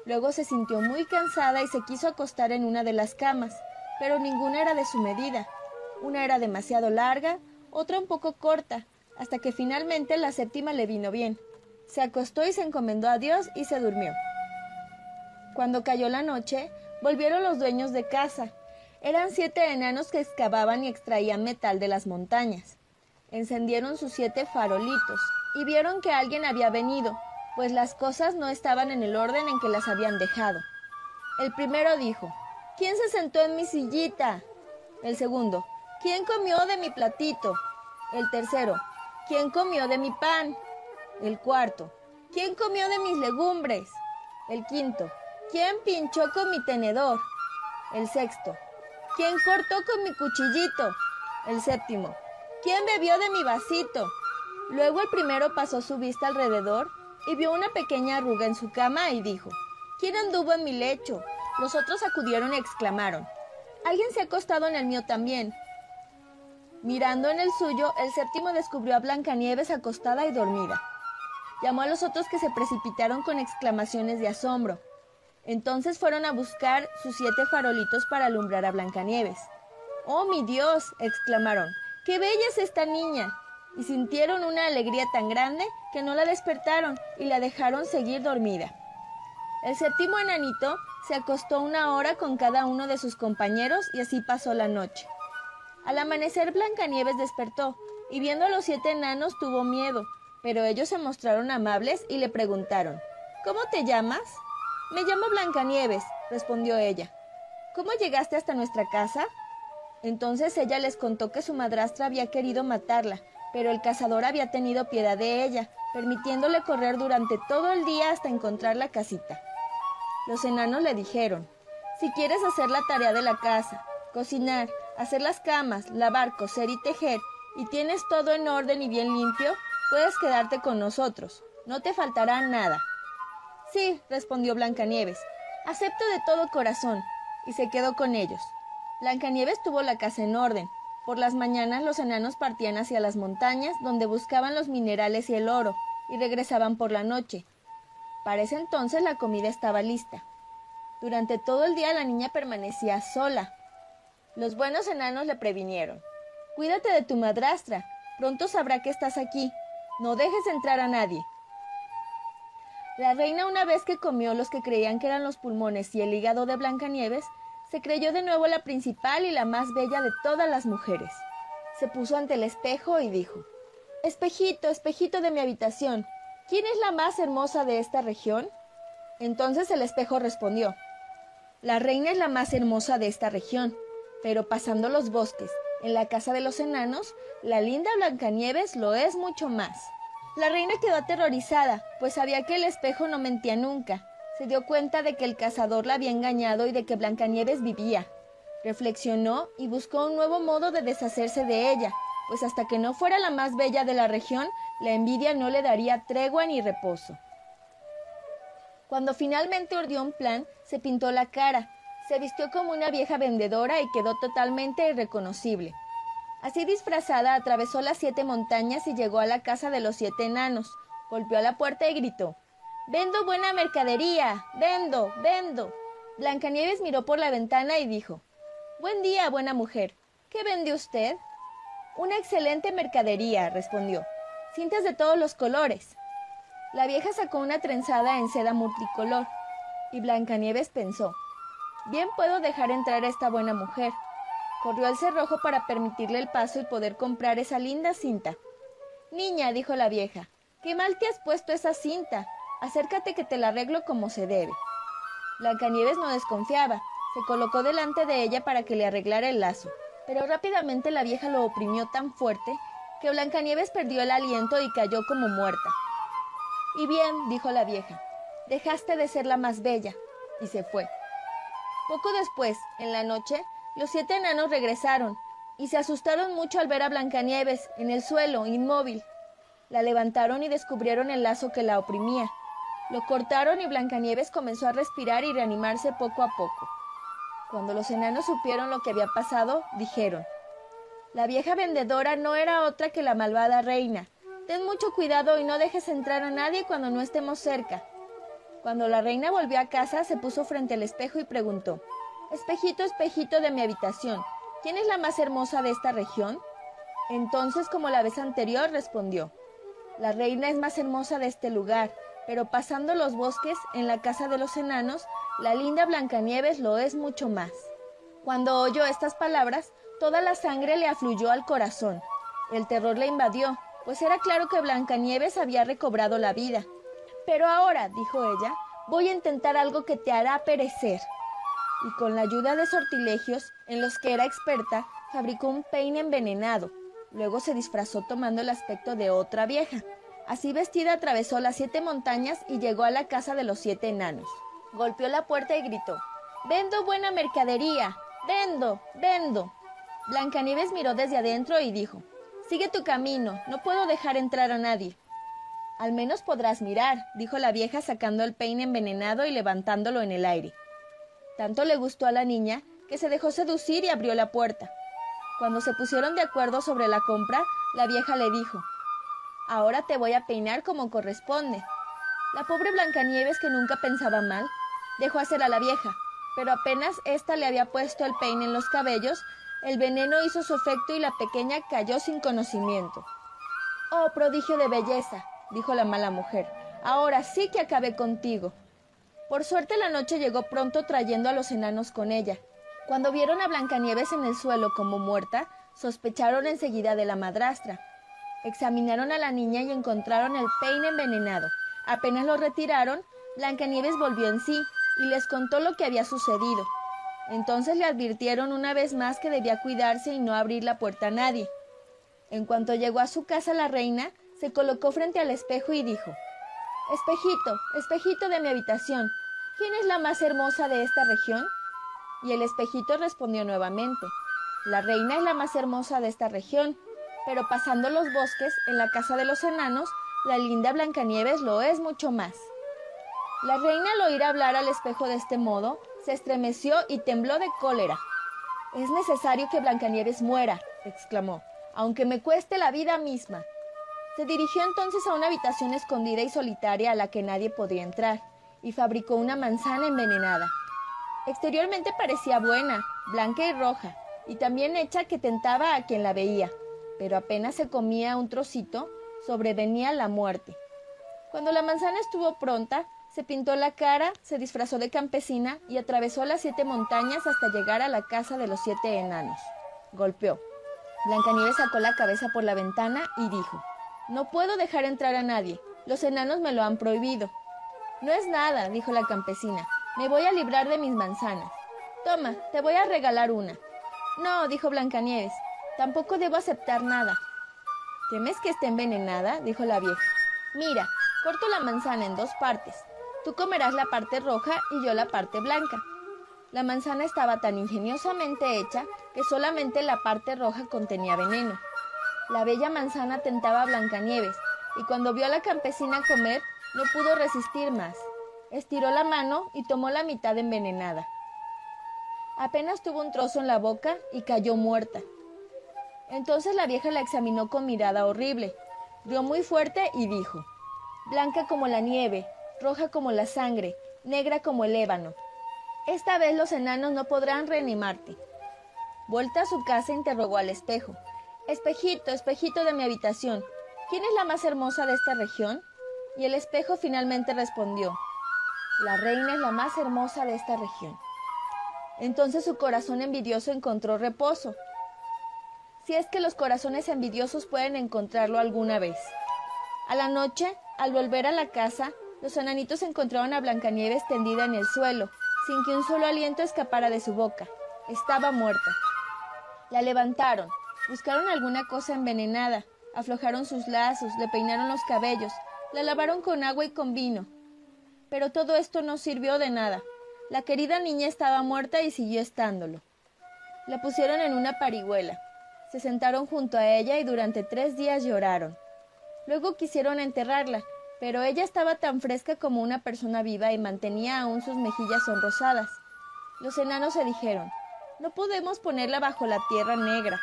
Luego se sintió muy cansada y se quiso acostar en una de las camas, pero ninguna era de su medida. Una era demasiado larga, otra un poco corta, hasta que finalmente la séptima le vino bien. Se acostó y se encomendó a Dios y se durmió. Cuando cayó la noche, Volvieron los dueños de casa. Eran siete enanos que excavaban y extraían metal de las montañas. Encendieron sus siete farolitos y vieron que alguien había venido, pues las cosas no estaban en el orden en que las habían dejado. El primero dijo, ¿Quién se sentó en mi sillita? El segundo, ¿quién comió de mi platito? El tercero, ¿quién comió de mi pan? El cuarto, ¿quién comió de mis legumbres? El quinto, ¿Quién pinchó con mi tenedor? El sexto. ¿Quién cortó con mi cuchillito? El séptimo. ¿Quién bebió de mi vasito? Luego el primero pasó su vista alrededor y vio una pequeña arruga en su cama y dijo, ¿Quién anduvo en mi lecho? Los otros acudieron y exclamaron, Alguien se ha acostado en el mío también. Mirando en el suyo, el séptimo descubrió a Blancanieves acostada y dormida. Llamó a los otros que se precipitaron con exclamaciones de asombro. Entonces fueron a buscar sus siete farolitos para alumbrar a Blancanieves. ¡Oh, mi Dios! exclamaron. ¡Qué bella es esta niña! Y sintieron una alegría tan grande que no la despertaron y la dejaron seguir dormida. El séptimo enanito se acostó una hora con cada uno de sus compañeros y así pasó la noche. Al amanecer Blancanieves despertó y viendo a los siete enanos tuvo miedo, pero ellos se mostraron amables y le preguntaron ¿Cómo te llamas? Me llamo Blancanieves, respondió ella. ¿Cómo llegaste hasta nuestra casa? Entonces ella les contó que su madrastra había querido matarla, pero el cazador había tenido piedad de ella, permitiéndole correr durante todo el día hasta encontrar la casita. Los enanos le dijeron, si quieres hacer la tarea de la casa, cocinar, hacer las camas, lavar, coser y tejer, y tienes todo en orden y bien limpio, puedes quedarte con nosotros. No te faltará nada. Sí, respondió Blancanieves. Acepto de todo corazón. Y se quedó con ellos. Blancanieves tuvo la casa en orden. Por las mañanas los enanos partían hacia las montañas, donde buscaban los minerales y el oro, y regresaban por la noche. Para ese entonces la comida estaba lista. Durante todo el día la niña permanecía sola. Los buenos enanos le previnieron. Cuídate de tu madrastra. Pronto sabrá que estás aquí. No dejes entrar a nadie. La reina, una vez que comió los que creían que eran los pulmones y el hígado de Blancanieves, se creyó de nuevo la principal y la más bella de todas las mujeres. Se puso ante el espejo y dijo Espejito, espejito de mi habitación, ¿quién es la más hermosa de esta región? Entonces el espejo respondió La reina es la más hermosa de esta región, pero pasando los bosques, en la casa de los enanos, la linda Blancanieves lo es mucho más. La reina quedó aterrorizada, pues sabía que el espejo no mentía nunca. Se dio cuenta de que el cazador la había engañado y de que Blancanieves vivía. Reflexionó y buscó un nuevo modo de deshacerse de ella, pues hasta que no fuera la más bella de la región, la envidia no le daría tregua ni reposo. Cuando finalmente urdió un plan, se pintó la cara, se vistió como una vieja vendedora y quedó totalmente irreconocible. Así disfrazada atravesó las siete montañas y llegó a la casa de los siete enanos. Golpeó a la puerta y gritó Vendo buena mercadería. Vendo. Vendo. Blancanieves miró por la ventana y dijo Buen día, buena mujer. ¿Qué vende usted? Una excelente mercadería, respondió. Cintas de todos los colores. La vieja sacó una trenzada en seda multicolor, y Blancanieves pensó Bien puedo dejar entrar a esta buena mujer. Corrió al cerrojo para permitirle el paso y poder comprar esa linda cinta. Niña, dijo la vieja, qué mal te has puesto esa cinta. Acércate que te la arreglo como se debe. Blancanieves no desconfiaba. Se colocó delante de ella para que le arreglara el lazo. Pero rápidamente la vieja lo oprimió tan fuerte que Blancanieves perdió el aliento y cayó como muerta. Y bien, dijo la vieja, dejaste de ser la más bella. Y se fue. Poco después, en la noche, los siete enanos regresaron y se asustaron mucho al ver a Blancanieves en el suelo, inmóvil. La levantaron y descubrieron el lazo que la oprimía. Lo cortaron y Blancanieves comenzó a respirar y reanimarse poco a poco. Cuando los enanos supieron lo que había pasado, dijeron La vieja vendedora no era otra que la malvada reina. Ten mucho cuidado y no dejes entrar a nadie cuando no estemos cerca. Cuando la reina volvió a casa, se puso frente al espejo y preguntó Espejito, espejito de mi habitación, ¿quién es la más hermosa de esta región? Entonces, como la vez anterior, respondió, La reina es más hermosa de este lugar, pero pasando los bosques, en la casa de los enanos, la linda Blancanieves lo es mucho más. Cuando oyó estas palabras, toda la sangre le afluyó al corazón. El terror le invadió, pues era claro que Blancanieves había recobrado la vida. Pero ahora, dijo ella, voy a intentar algo que te hará perecer y con la ayuda de sortilegios en los que era experta, fabricó un peine envenenado. Luego se disfrazó tomando el aspecto de otra vieja. Así vestida atravesó las siete montañas y llegó a la casa de los siete enanos. Golpeó la puerta y gritó Vendo buena mercadería. Vendo. Vendo. Blancanieves miró desde adentro y dijo Sigue tu camino. No puedo dejar entrar a nadie. Al menos podrás mirar, dijo la vieja sacando el peine envenenado y levantándolo en el aire. Tanto le gustó a la niña que se dejó seducir y abrió la puerta. Cuando se pusieron de acuerdo sobre la compra, la vieja le dijo Ahora te voy a peinar como corresponde. La pobre Blancanieves, que nunca pensaba mal, dejó hacer a la vieja, pero apenas ésta le había puesto el peine en los cabellos, El veneno hizo su efecto y la pequeña cayó sin conocimiento. Oh, prodigio de belleza, dijo la mala mujer, ahora sí que acabé contigo. Por suerte la noche llegó pronto trayendo a los enanos con ella. Cuando vieron a Blancanieves en el suelo como muerta, sospecharon enseguida de la madrastra. Examinaron a la niña y encontraron el peine envenenado. Apenas lo retiraron, Blancanieves volvió en sí y les contó lo que había sucedido. Entonces le advirtieron una vez más que debía cuidarse y no abrir la puerta a nadie. En cuanto llegó a su casa la reina, se colocó frente al espejo y dijo Espejito, espejito de mi habitación, ¿quién es la más hermosa de esta región? Y el espejito respondió nuevamente La reina es la más hermosa de esta región, pero pasando los bosques, en la casa de los enanos, la linda Blancanieves lo es mucho más. La reina al oír hablar al espejo de este modo, se estremeció y tembló de cólera. Es necesario que Blancanieves muera, exclamó, aunque me cueste la vida misma. Se dirigió entonces a una habitación escondida y solitaria a la que nadie podía entrar, y fabricó una manzana envenenada. Exteriormente parecía buena, blanca y roja, y también hecha que tentaba a quien la veía, pero apenas se comía un trocito, sobrevenía la muerte. Cuando la manzana estuvo pronta, se pintó la cara, se disfrazó de campesina y atravesó las siete montañas hasta llegar a la casa de los siete enanos. Golpeó. Blancanieves sacó la cabeza por la ventana y dijo no puedo dejar entrar a nadie. Los enanos me lo han prohibido. No es nada, dijo la campesina. Me voy a librar de mis manzanas. Toma, te voy a regalar una. No, dijo Blancanieves. Tampoco debo aceptar nada. ¿Temes que esté envenenada? dijo la vieja. Mira, corto la manzana en dos partes. Tú comerás la parte roja y yo la parte blanca. La manzana estaba tan ingeniosamente hecha que solamente la parte roja contenía veneno. La bella manzana tentaba a Blancanieves, y cuando vio a la campesina comer, no pudo resistir más. Estiró la mano y tomó la mitad envenenada. Apenas tuvo un trozo en la boca y cayó muerta. Entonces la vieja la examinó con mirada horrible, rió muy fuerte y dijo, Blanca como la nieve, roja como la sangre, negra como el ébano. Esta vez los enanos no podrán reanimarte. Vuelta a su casa interrogó al espejo. Espejito, espejito de mi habitación, ¿quién es la más hermosa de esta región? Y el espejo finalmente respondió, la reina es la más hermosa de esta región. Entonces su corazón envidioso encontró reposo, si es que los corazones envidiosos pueden encontrarlo alguna vez. A la noche, al volver a la casa, los enanitos encontraron a Blancanieves tendida en el suelo, sin que un solo aliento escapara de su boca. Estaba muerta. La levantaron, Buscaron alguna cosa envenenada, aflojaron sus lazos, le peinaron los cabellos, la lavaron con agua y con vino. Pero todo esto no sirvió de nada. La querida niña estaba muerta y siguió estándolo. La pusieron en una parihuela. Se sentaron junto a ella y durante tres días lloraron. Luego quisieron enterrarla, pero ella estaba tan fresca como una persona viva y mantenía aún sus mejillas sonrosadas. Los enanos se dijeron, no podemos ponerla bajo la tierra negra,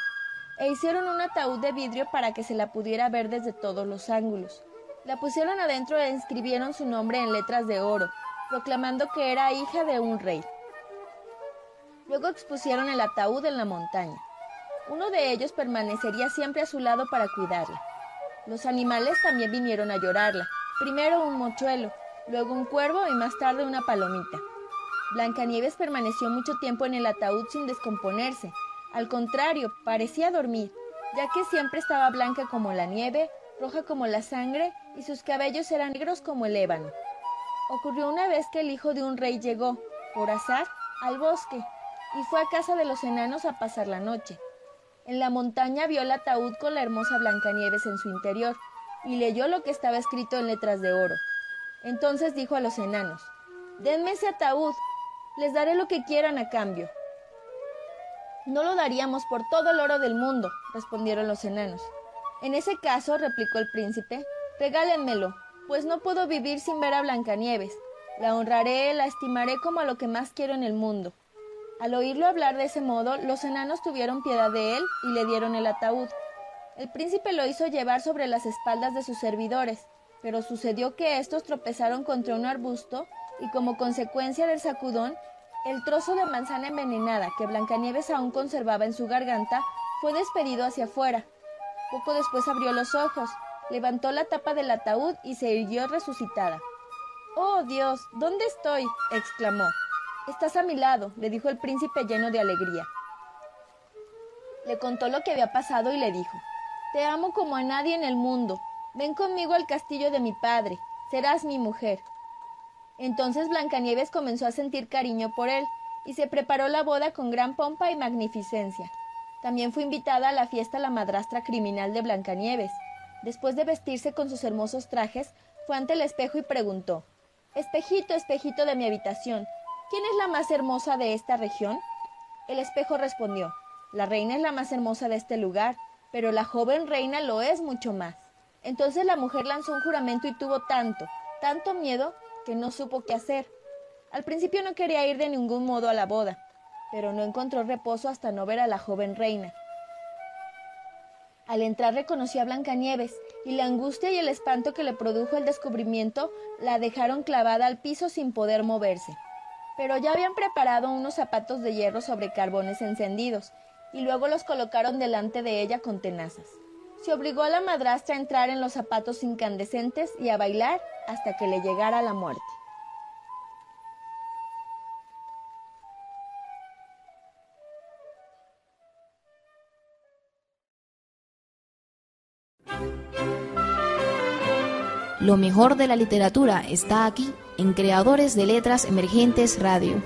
e hicieron un ataúd de vidrio para que se la pudiera ver desde todos los ángulos. La pusieron adentro e inscribieron su nombre en letras de oro, proclamando que era hija de un rey. Luego expusieron el ataúd en la montaña. Uno de ellos permanecería siempre a su lado para cuidarla. Los animales también vinieron a llorarla, primero un mochuelo, luego un cuervo y más tarde una palomita. Blancanieves permaneció mucho tiempo en el ataúd sin descomponerse, al contrario, parecía dormir, ya que siempre estaba blanca como la nieve, roja como la sangre y sus cabellos eran negros como el ébano. Ocurrió una vez que el hijo de un rey llegó, por azar, al bosque y fue a casa de los enanos a pasar la noche. En la montaña vio el ataúd con la hermosa Blancanieves en su interior y leyó lo que estaba escrito en letras de oro. Entonces dijo a los enanos, Denme ese ataúd, les daré lo que quieran a cambio. No lo daríamos por todo el oro del mundo, respondieron los enanos. En ese caso, replicó el príncipe, regálenmelo, pues no puedo vivir sin ver a Blancanieves. La honraré, la estimaré como a lo que más quiero en el mundo. Al oírlo hablar de ese modo, los enanos tuvieron piedad de él y le dieron el ataúd. El príncipe lo hizo llevar sobre las espaldas de sus servidores, pero sucedió que éstos tropezaron contra un arbusto y como consecuencia del sacudón El trozo de manzana envenenada que Blancanieves aún conservaba en su garganta fue despedido hacia afuera. Poco después abrió los ojos, levantó la tapa del ataúd y se irguió resucitada. Oh Dios, ¿dónde estoy? exclamó. Estás a mi lado, le dijo el príncipe lleno de alegría. Le contó lo que había pasado y le dijo Te amo como a nadie en el mundo. Ven conmigo al castillo de mi padre. Serás mi mujer. Entonces Blancanieves comenzó a sentir cariño por él y se preparó la boda con gran pompa y magnificencia. También fue invitada a la fiesta la madrastra criminal de Blancanieves. Después de vestirse con sus hermosos trajes, fue ante el espejo y preguntó Espejito, espejito de mi habitación, ¿quién es la más hermosa de esta región? El espejo respondió La reina es la más hermosa de este lugar, pero la joven reina lo es mucho más. Entonces la mujer lanzó un juramento y tuvo tanto, tanto miedo, que no supo qué hacer. Al principio no quería ir de ningún modo a la boda, pero no encontró reposo hasta no ver a la joven reina. Al entrar reconoció a Blancanieves, y la angustia y el espanto que le produjo el descubrimiento la dejaron clavada al piso sin poder moverse. Pero ya habían preparado unos zapatos de hierro sobre carbones encendidos, y luego los colocaron delante de ella con tenazas. Se obligó a la madrastra a entrar en los zapatos incandescentes y a bailar hasta que le llegara la muerte.
Lo mejor de la literatura está aquí en Creadores de Letras Emergentes Radio.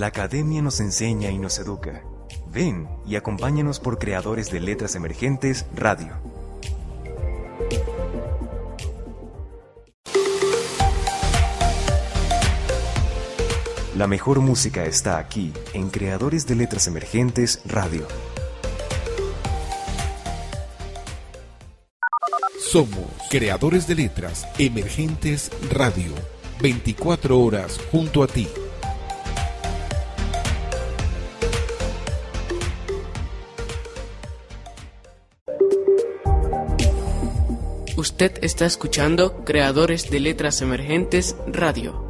La academia nos enseña y nos educa. Ven y acompáñanos por Creadores de Letras Emergentes Radio. La mejor música está aquí en Creadores de Letras Emergentes Radio.
Somos Creadores de Letras Emergentes Radio. 24 horas junto a ti.
Usted está escuchando Creadores de Letras Emergentes Radio.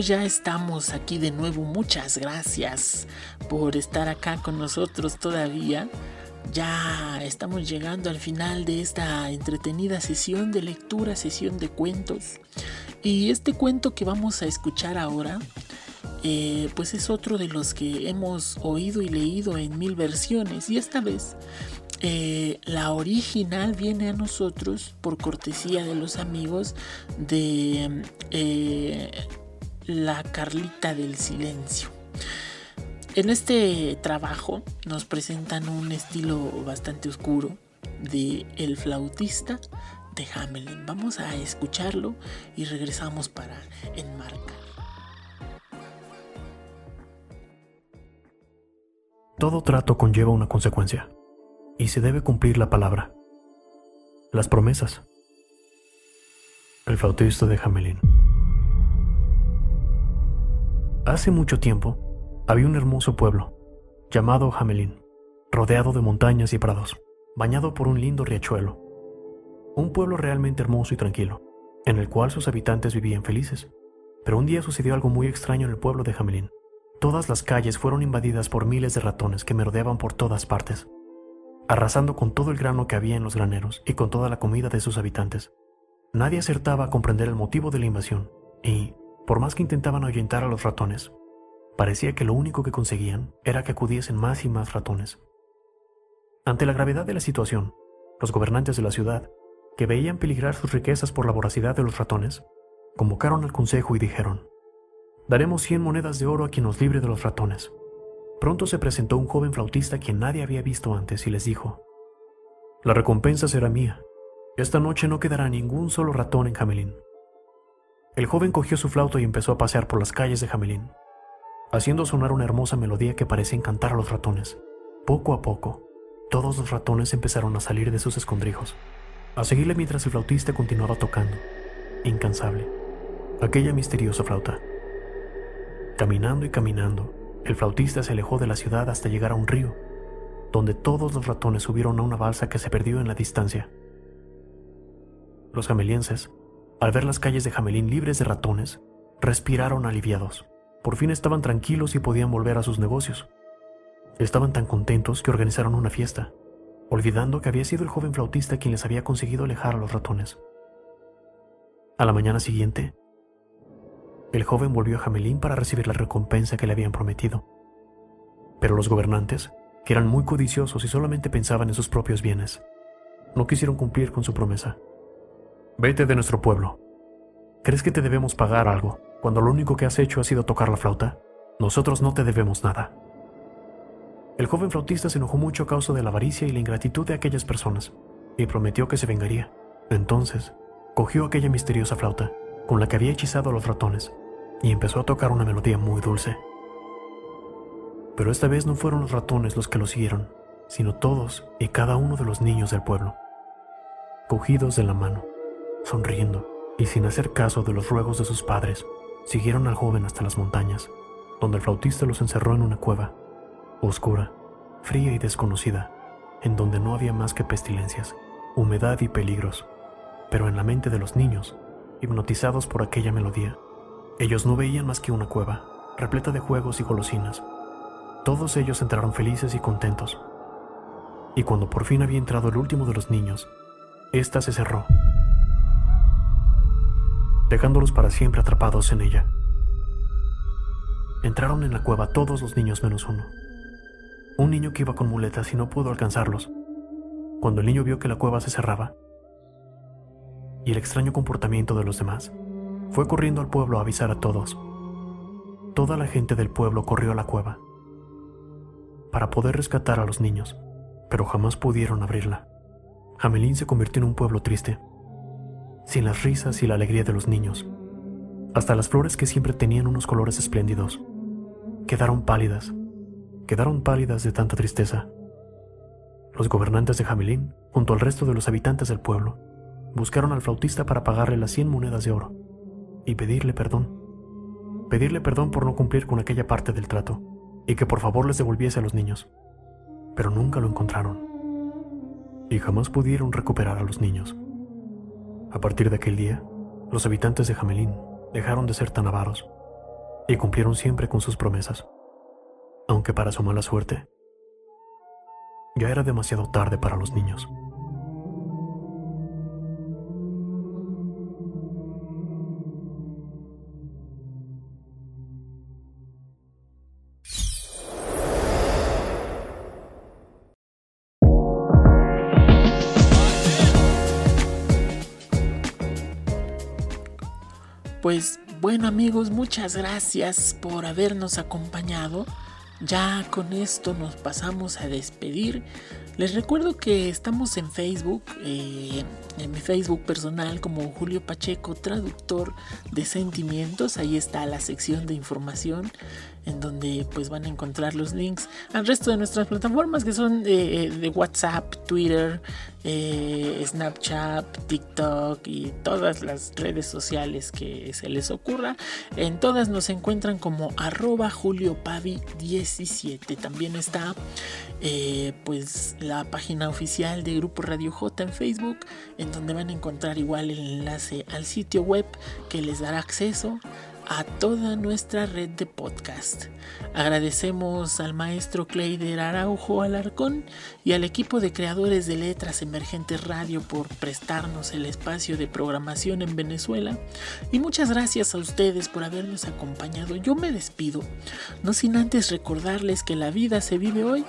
Ya estamos aquí de nuevo. Muchas gracias por estar acá con nosotros todavía. Ya estamos llegando al final de esta entretenida sesión de lectura, sesión de cuentos. Y este cuento que vamos a escuchar ahora, eh, pues es otro de los que hemos oído y leído en mil versiones. Y esta vez eh, la original viene a nosotros por cortesía de los amigos de eh, La Carlita del Silencio. En este trabajo nos presentan un estilo bastante oscuro de El flautista de Hamelin. Vamos a escucharlo y regresamos para enmarcar.
Todo trato conlleva una consecuencia y se debe cumplir la palabra. Las promesas. El flautista de Hamelin. Hace mucho tiempo había un hermoso pueblo llamado Hamelin, rodeado de montañas y prados, bañado por un lindo riachuelo. Un pueblo realmente hermoso y tranquilo, en el cual sus habitantes vivían felices. Pero un día sucedió algo muy extraño en el pueblo de Hamelin. Todas las calles fueron invadidas por miles de ratones que merodeaban por todas partes, arrasando con todo el grano que había en los graneros y con toda la comida de sus habitantes. Nadie acertaba a comprender el motivo de la invasión, y, por más que intentaban ahuyentar a los ratones, parecía que lo único que conseguían era que acudiesen más y más ratones. Ante la gravedad de la situación, los gobernantes de la ciudad, que veían peligrar sus riquezas por la voracidad de los ratones, convocaron al consejo y dijeron, Daremos cien monedas de oro a quien nos libre de los ratones. Pronto se presentó un joven flautista quien nadie había visto antes y les dijo, La recompensa será mía. Esta noche no quedará ningún solo ratón en Hamelin. El joven cogió su flauta y empezó a pasear por las calles de Jamelín, haciendo sonar una hermosa melodía que parecía encantar a los ratones. Poco a poco, todos los ratones empezaron a salir de sus escondrijos, a seguirle mientras el flautista continuaba tocando, incansable, aquella misteriosa flauta. Caminando y caminando, el flautista se alejó de la ciudad hasta llegar a un río, donde todos los ratones subieron a una balsa que se perdió en la distancia. Los jamelienses, al ver las calles de Jamelín libres de ratones, respiraron aliviados. Por fin estaban tranquilos y podían volver a sus negocios. Estaban tan contentos que organizaron una fiesta, olvidando que había sido el joven flautista quien les había conseguido alejar a los ratones. A la mañana siguiente, el joven volvió a Jamelín para recibir la recompensa que le habían prometido. Pero los gobernantes, que eran muy codiciosos y solamente pensaban en sus propios bienes, no quisieron cumplir con su promesa. Vete de nuestro pueblo. ¿Crees que te debemos pagar algo cuando lo único que has hecho ha sido tocar la flauta? Nosotros no te debemos nada. El joven flautista se enojó mucho a causa de la avaricia y la ingratitud de aquellas personas y prometió que se vengaría. Entonces, cogió aquella misteriosa flauta con la que había hechizado a los ratones y empezó a tocar una melodía muy dulce. Pero esta vez no fueron los ratones los que lo siguieron, sino todos y cada uno de los niños del pueblo, cogidos de la mano sonriendo y sin hacer caso de los ruegos de sus padres, siguieron al joven hasta las montañas, donde el flautista los encerró en una cueva, oscura, fría y desconocida, en donde no había más que pestilencias, humedad y peligros. Pero en la mente de los niños, hipnotizados por aquella melodía, ellos no veían más que una cueva, repleta de juegos y golosinas. Todos ellos entraron felices y contentos. Y cuando por fin había entrado el último de los niños, ésta se cerró dejándolos para siempre atrapados en ella. Entraron en la cueva todos los niños menos uno. Un niño que iba con muletas y no pudo alcanzarlos. Cuando el niño vio que la cueva se cerraba y el extraño comportamiento de los demás, fue corriendo al pueblo a avisar a todos. Toda la gente del pueblo corrió a la cueva para poder rescatar a los niños, pero jamás pudieron abrirla. Jamelín se convirtió en un pueblo triste sin las risas y la alegría de los niños. Hasta las flores que siempre tenían unos colores espléndidos quedaron pálidas, quedaron pálidas de tanta tristeza. Los gobernantes de Jamelín, junto al resto de los habitantes del pueblo, buscaron al flautista para pagarle las cien monedas de oro y pedirle perdón. Pedirle perdón por no cumplir con aquella parte del trato y que por favor les devolviese a los niños. Pero nunca lo encontraron y jamás pudieron recuperar a los niños. A partir de aquel día, los habitantes de Jamelín dejaron de ser tan avaros y cumplieron siempre con sus promesas, aunque para su mala suerte, ya era demasiado tarde para los niños.
Pues bueno amigos, muchas gracias por habernos acompañado. Ya con esto nos pasamos a despedir. Les recuerdo que estamos en Facebook, eh, en mi Facebook personal como Julio Pacheco, traductor de sentimientos. Ahí está la sección de información en donde pues van a encontrar los links al resto de nuestras plataformas que son de, WhatsApp, Twitter, eh, Snapchat, TikTok y todas las redes sociales que se les ocurra. En todas nos encuentran como arroba juliopavi17. También está eh, pues la página oficial de Grupo Radio J en Facebook, en donde van a encontrar igual el enlace al sitio web que les dará acceso a toda nuestra red de podcast. Agradecemos al maestro Cleider Araujo Alarcón y al equipo de creadores de Letras Emergentes Radio por prestarnos el espacio de programación en Venezuela. Y muchas gracias a ustedes por habernos acompañado. Yo me despido, no sin antes recordarles que la vida se vive hoy.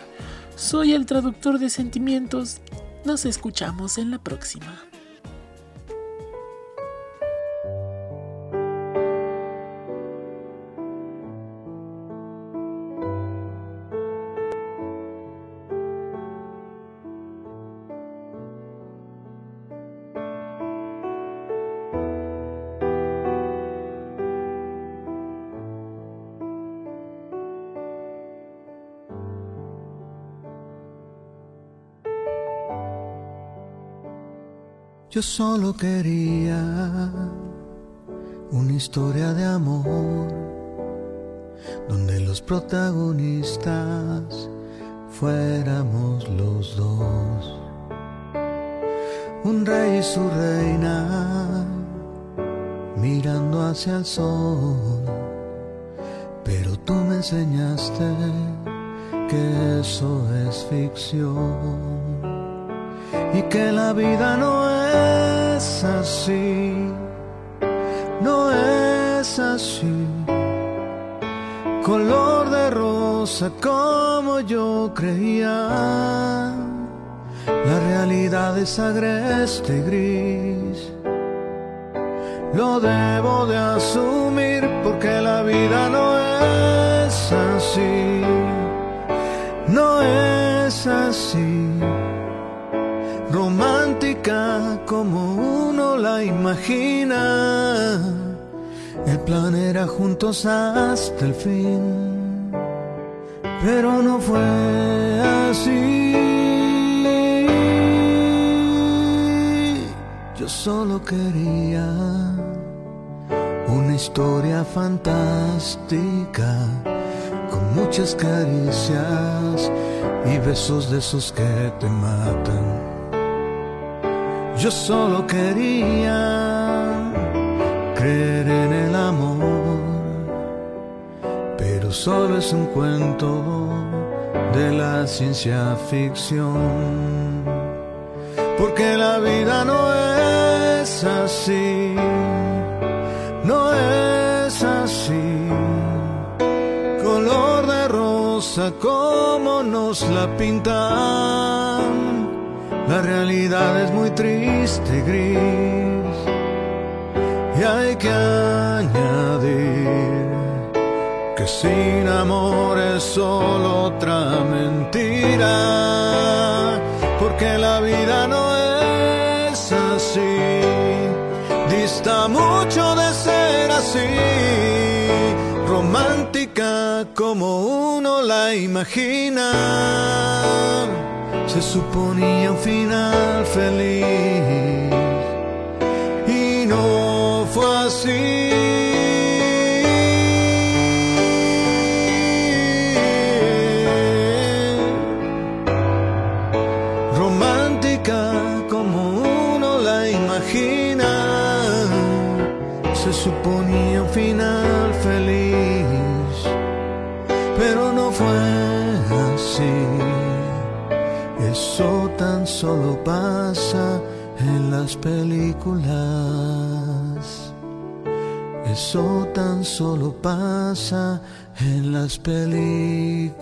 Soy el traductor de sentimientos. Nos escuchamos en la próxima.
Yo solo quería una historia de amor donde los protagonistas fuéramos los dos. Un rey y su reina mirando hacia el sol. Pero tú me enseñaste que eso es ficción y que la vida no es así, no es así. Color de rosa como yo creía, la realidad es agreste y gris. Lo debo de asumir porque la vida no es así, no es así imagina. El plan era juntos hasta el fin, pero no fue así. Yo solo quería una historia fantástica con muchas caricias y besos de esos que te matan yo solo quería creer en el amor, pero solo es un cuento de la ciencia ficción. Porque la vida no es así, no es así. Color de rosa como nos la pintan la realidad es muy triste y gris. Y hay que añadir que sin amor es solo otra mentira. Porque la vida no es así. Dista mucho de ser así. Romántica como uno la imagina se suponía un final feliz y no fue así. Tan solo pasa en las películas. Eso tan solo pasa en las películas.